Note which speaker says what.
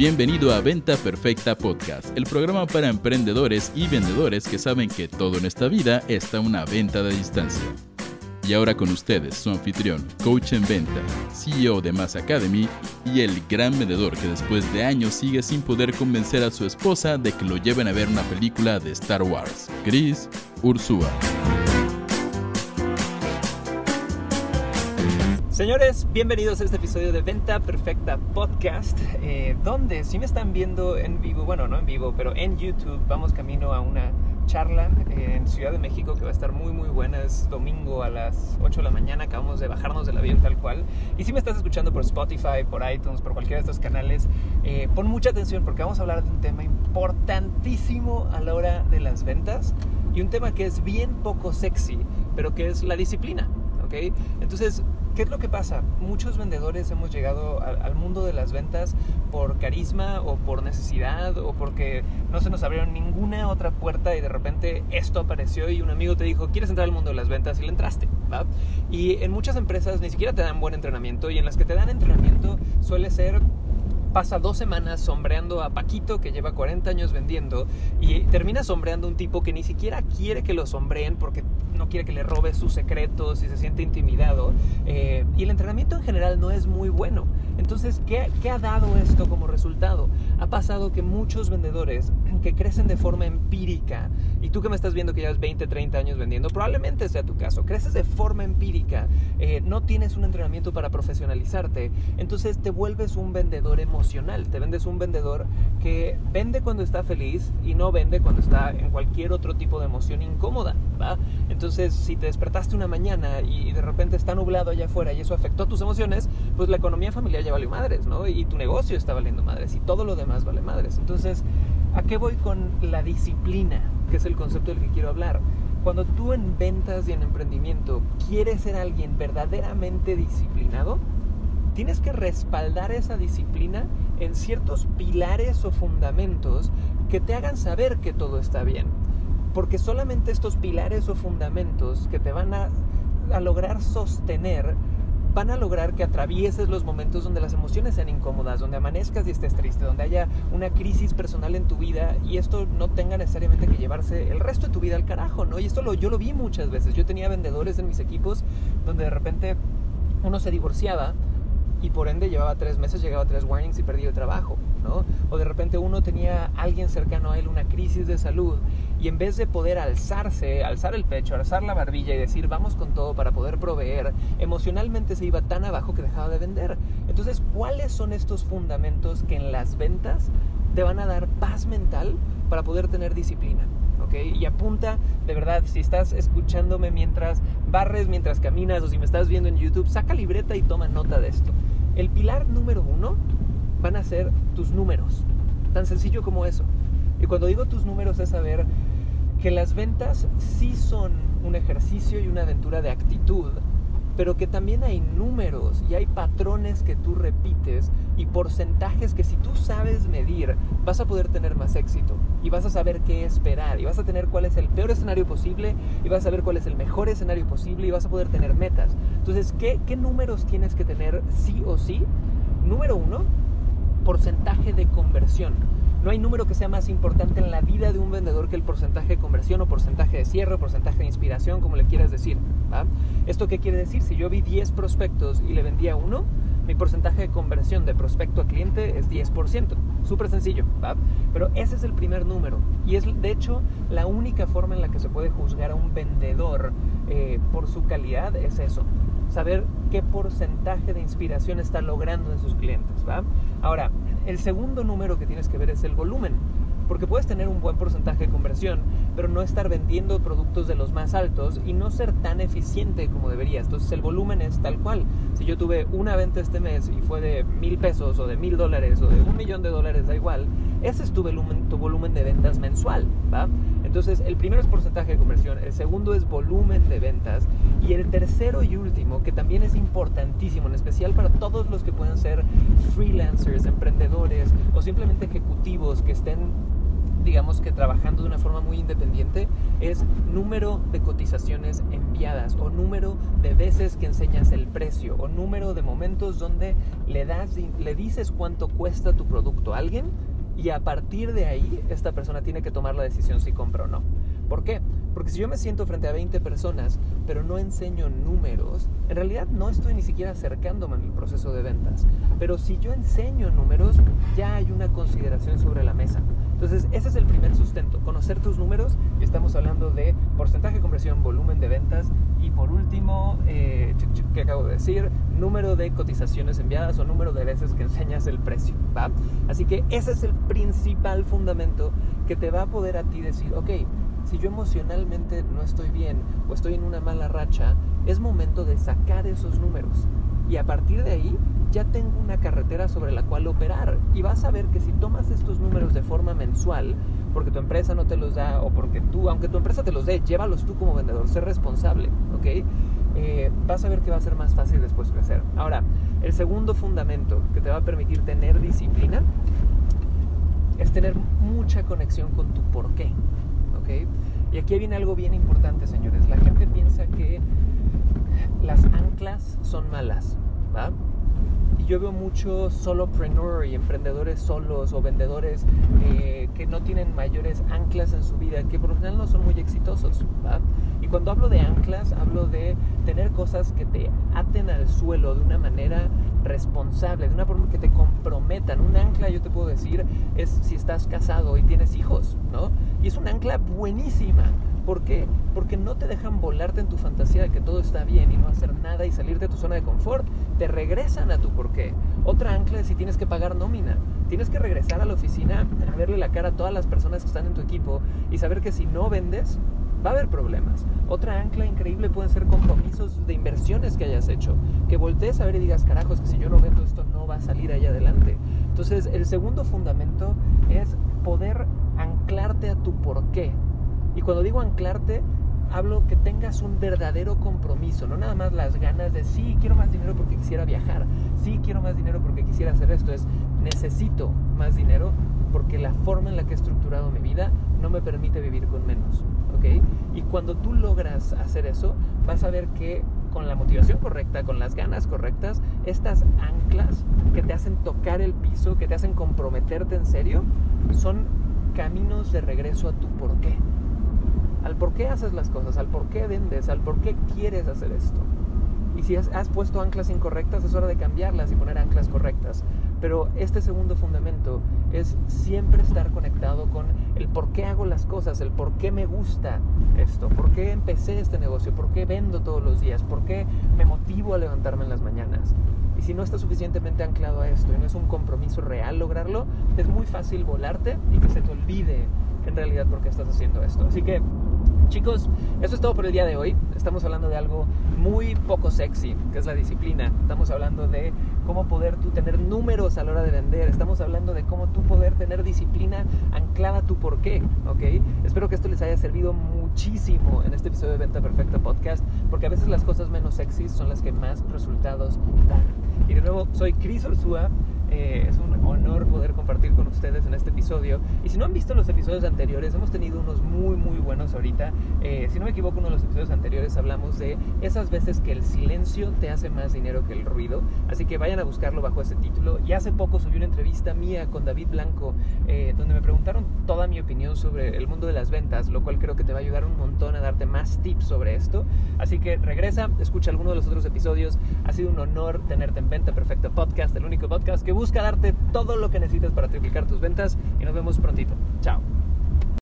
Speaker 1: Bienvenido a Venta Perfecta Podcast, el programa para emprendedores y vendedores que saben que todo en esta vida está una venta de distancia. Y ahora con ustedes, su anfitrión, coach en venta, CEO de Mass Academy y el gran vendedor que después de años sigue sin poder convencer a su esposa de que lo lleven a ver una película de Star Wars, Chris Ursúa.
Speaker 2: Señores, bienvenidos a este episodio de Venta Perfecta Podcast, eh, donde si me están viendo en vivo, bueno, no en vivo, pero en YouTube, vamos camino a una charla en Ciudad de México que va a estar muy muy buena, es domingo a las 8 de la mañana, acabamos de bajarnos del avión tal cual, y si me estás escuchando por Spotify, por iTunes, por cualquiera de estos canales, eh, pon mucha atención porque vamos a hablar de un tema importantísimo a la hora de las ventas, y un tema que es bien poco sexy, pero que es la disciplina, ¿ok? Entonces, ¿Qué es lo que pasa? Muchos vendedores hemos llegado al, mundo de las ventas por carisma o por necesidad o porque no se nos abrieron ninguna otra puerta y de repente esto apareció y un amigo te dijo, ¿quieres entrar al mundo de las ventas? Y le entraste. ¿va? Y en muchas empresas ni siquiera te dan buen entrenamiento y en las que te dan entrenamiento suele ser pasa dos semanas sombreando a Paquito que lleva 40 años vendiendo y termina sombreando a un tipo que ni siquiera quiere que lo sombreen porque no quiere que le robe sus secretos y se siente intimidado. Eh, y el entrenamiento en general no es muy bueno. Entonces, ¿qué, ¿qué, ha dado esto como resultado? Ha pasado que muchos vendedores que crecen de forma empírica, y tú que me estás viendo que llevas 20, 30 años vendiendo, probablemente sea tu caso, creces de forma empírica, eh, no tienes un entrenamiento para profesionalizarte, entonces te vuelves un vendedor emocional, te vendes un vendedor que vende cuando está feliz y no vende cuando está en cualquier otro tipo de emoción incómoda, ¿va? Entonces, si te despertaste una mañana y de repente está nublado allá afuera y eso afectó tus emociones, pues la economía familiar ya valió madres, ¿no? Y tu negocio está valiendo madres y todo lo demás vale madres. Entonces, ¿a qué voy con la disciplina? Que es el concepto del que quiero hablar. Cuando tú en ventas y en emprendimiento quieres ser alguien verdaderamente disciplinado, tienes que respaldar esa disciplina en ciertos pilares o fundamentos que te hagan saber que todo está bien. Porque solamente estos pilares o fundamentos que te van a, a lograr sostener van a lograr que atravieses los momentos donde las emociones sean incómodas, donde amanezcas y estés triste, donde haya una crisis personal en tu vida y esto no tenga necesariamente que llevarse el resto de tu vida al carajo, ¿no? Y esto lo, yo lo vi muchas veces. Yo tenía vendedores en mis equipos donde de repente uno se divorciaba y por ende llevaba tres meses, llegaba tres warnings y perdía el trabajo, ¿no? O de repente uno tenía alguien cercano a él una crisis de salud y en vez de poder alzarse, alzar el pecho, alzar la barbilla y decir vamos con todo para poder proveer, emocionalmente se iba tan abajo que dejaba de vender. Entonces, ¿cuáles son estos fundamentos que en las ventas te van a dar paz mental para poder tener disciplina? ¿Okay? Y apunta, de verdad, si estás escuchándome mientras barres, mientras caminas o si me estás viendo en YouTube, saca libreta y toma nota de esto. El pilar número uno van a ser tus números. Tan sencillo como eso. Y cuando digo tus números es saber que las ventas sí son un ejercicio y una aventura de actitud, pero que también hay números y hay patrones que tú repites y porcentajes que si tú sabes medir, vas a poder tener más éxito y vas a saber qué esperar y vas a tener cuál es el peor escenario posible y vas a saber cuál es el mejor escenario posible y vas a poder tener metas. Entonces, ¿qué, qué números tienes que tener sí o sí? Número uno, porcentaje de conversión. No hay número que sea más importante en la vida de un vendedor que el porcentaje de conversión o porcentaje de cierre o porcentaje de inspiración, como le quieras decir. ¿Esto qué quiere decir? Si yo vi 10 prospectos y le vendía uno, mi porcentaje de conversión de prospecto a cliente es 10%. Súper sencillo, Pero ese es el primer número. Y es de hecho la única forma en la que se puede juzgar a un vendedor eh, por su calidad es eso. Saber qué porcentaje de inspiración está logrando en sus clientes. ¿va? Ahora, el segundo número que tienes que ver es el volumen, porque puedes tener un buen porcentaje de conversión, pero no estar vendiendo productos de los más altos y no ser tan eficiente como deberías. Entonces el volumen es tal cual. Si yo tuve una venta este mes y fue de mil pesos o de mil dólares o de un millón de dólares, da igual, ese es tu volumen, tu volumen de ventas mensual, ¿va? Entonces el primero es porcentaje de conversión, el segundo es volumen de ventas y el tercero y último, que también es importantísimo, en especial para todos los que puedan ser freelancers, emprendedores o simplemente ejecutivos que estén digamos que trabajando de una forma muy independiente, es número de cotizaciones enviadas o número de veces que enseñas el precio o número de momentos donde le, das, le dices cuánto cuesta tu producto a alguien y a partir de ahí esta persona tiene que tomar la decisión si compra o no. ¿Por qué? Porque si yo me siento frente a 20 personas, pero no enseño números, en realidad no estoy ni siquiera acercándome en el proceso de ventas. Pero si yo enseño números, ya hay una consideración sobre la mesa. Entonces, ese es el primer sustento, conocer tus números. Y estamos hablando de porcentaje de conversión, volumen de ventas. Y por último, eh, que acabo de decir, número de cotizaciones enviadas o número de veces que enseñas el precio. ¿va? Así que ese es el principal fundamento que te va a poder a ti decir, ok, si yo emocionalmente no estoy bien o estoy en una mala racha, es momento de sacar esos números. Y a partir de ahí ya tengo una carretera sobre la cual operar. Y vas a ver que si tomas estos números de forma mensual, porque tu empresa no te los da o porque tú, aunque tu empresa te los dé, llévalos tú como vendedor, sé responsable, ¿ok? Eh, vas a ver que va a ser más fácil después crecer. Ahora, el segundo fundamento que te va a permitir tener disciplina es tener mucha conexión con tu por qué. Y aquí viene algo bien importante, señores. La gente piensa que las anclas son malas, ¿va? Y yo veo muchos solopreneur y emprendedores solos o vendedores eh, que no tienen mayores anclas en su vida, que por lo general no son muy exitosos, ¿va? Y cuando hablo de anclas, hablo de tener cosas que te aten al suelo de una manera responsable, de una forma que te comprometan. Un ancla, yo te puedo decir, es si estás casado y tienes hijos, ¿no? Y es un ancla buenísima. ¿Por qué? Porque no te dejan volarte en tu fantasía de que todo está bien y no hacer nada y salir de tu zona de confort. Te regresan a tu porqué. Otra ancla es si tienes que pagar nómina. Tienes que regresar a la oficina a verle la cara a todas las personas que están en tu equipo y saber que si no vendes, va a haber problemas. Otra ancla increíble pueden ser compromisos de inversiones que hayas hecho. Que voltees a ver y digas, carajos, que si yo no vendo esto no va a salir ahí adelante. Entonces, el segundo fundamento es poder anclarte a tu porqué. Y cuando digo anclarte, hablo que tengas un verdadero compromiso, no nada más las ganas de sí, quiero más dinero porque quisiera viajar, sí, quiero más dinero porque quisiera hacer esto, es necesito más dinero porque la forma en la que he estructurado mi vida no me permite vivir con menos. Y cuando tú logras hacer eso, vas a ver que con la motivación correcta, con las ganas correctas, estas anclas que te hacen tocar el piso, que te hacen comprometerte en serio, son caminos de regreso a tu porqué. Al por qué haces las cosas, al por qué vendes, al por qué quieres hacer esto. Y si has, puesto anclas incorrectas, es hora de cambiarlas y poner anclas correctas. Pero este segundo fundamento es siempre estar conectado con el por qué hago las cosas, el por qué me gusta esto, por qué empecé este negocio, por qué vendo todos los días, por qué me motivo a levantarme en las mañanas. Y si no estás suficientemente anclado a esto y no es un compromiso real lograrlo, es muy fácil volarte y que se te olvide en realidad por qué estás haciendo esto. Así que Chicos, eso es todo por el día de hoy. Estamos hablando de algo muy poco sexy, que es la disciplina. Estamos hablando de cómo poder tú tener números a la hora de vender. Estamos hablando de cómo tú poder tener disciplina anclada a tu porqué, ¿ok? Espero que esto les haya servido muchísimo en este episodio de Venta Perfecta Podcast, porque a veces las cosas menos sexys son las que más resultados dan. Y de nuevo, soy Cris Orsúa. Eh, es un honor poder compartir con ustedes en este episodio. Y si no han visto los episodios anteriores, hemos tenido unos muy, muy buenos ahorita. Eh, si no me equivoco, uno de los episodios anteriores hablamos de esas veces que el silencio te hace más dinero que el ruido. Así que vayan a buscarlo bajo ese título. Y hace poco subí una entrevista mía con David Blanco, eh, donde me preguntaron toda mi opinión sobre el mundo de las ventas, lo cual creo que te va a ayudar un montón a darte más tips sobre esto. Así que regresa, escucha alguno de los otros episodios. Ha sido un honor tenerte en Venta Perfecta Podcast, el único podcast que busca darte todo lo que necesitas para triplicar tus ventas y nos vemos prontito. Chao.